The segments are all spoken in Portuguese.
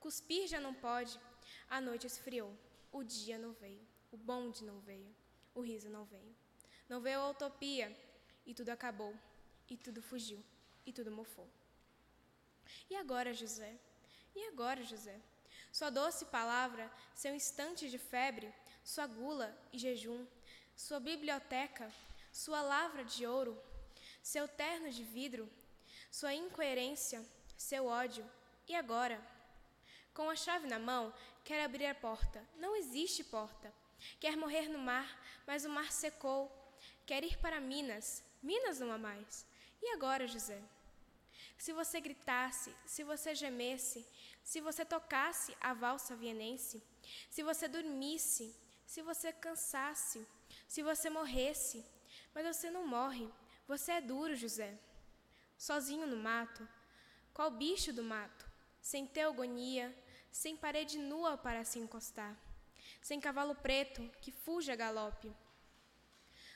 cuspir já não pode. A noite esfriou, o dia não veio, o bonde não veio, o riso não veio. Não veio a utopia, e tudo acabou, e tudo fugiu, e tudo mofou. E agora, José? E agora, José? Sua doce palavra, seu instante de febre, sua gula e jejum, sua biblioteca, sua lavra de ouro, seu terno de vidro, sua incoerência, seu ódio. E agora? Com a chave na mão, quer abrir a porta. Não existe porta. Quer morrer no mar, mas o mar secou. Quer ir para Minas. Minas não há mais. E agora, José? Se você gritasse, se você gemesse, se você tocasse a valsa vienense, se você dormisse, se você cansasse, se você morresse, mas você não morre, você é duro, José. Sozinho no mato, qual bicho do mato, sem teogonia, sem parede nua para se encostar, sem cavalo preto que fuja a galope.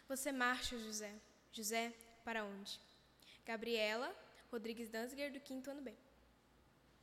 Você marcha, José. José, para onde? Gabriela Rodrigues Danziger, do quinto ano B.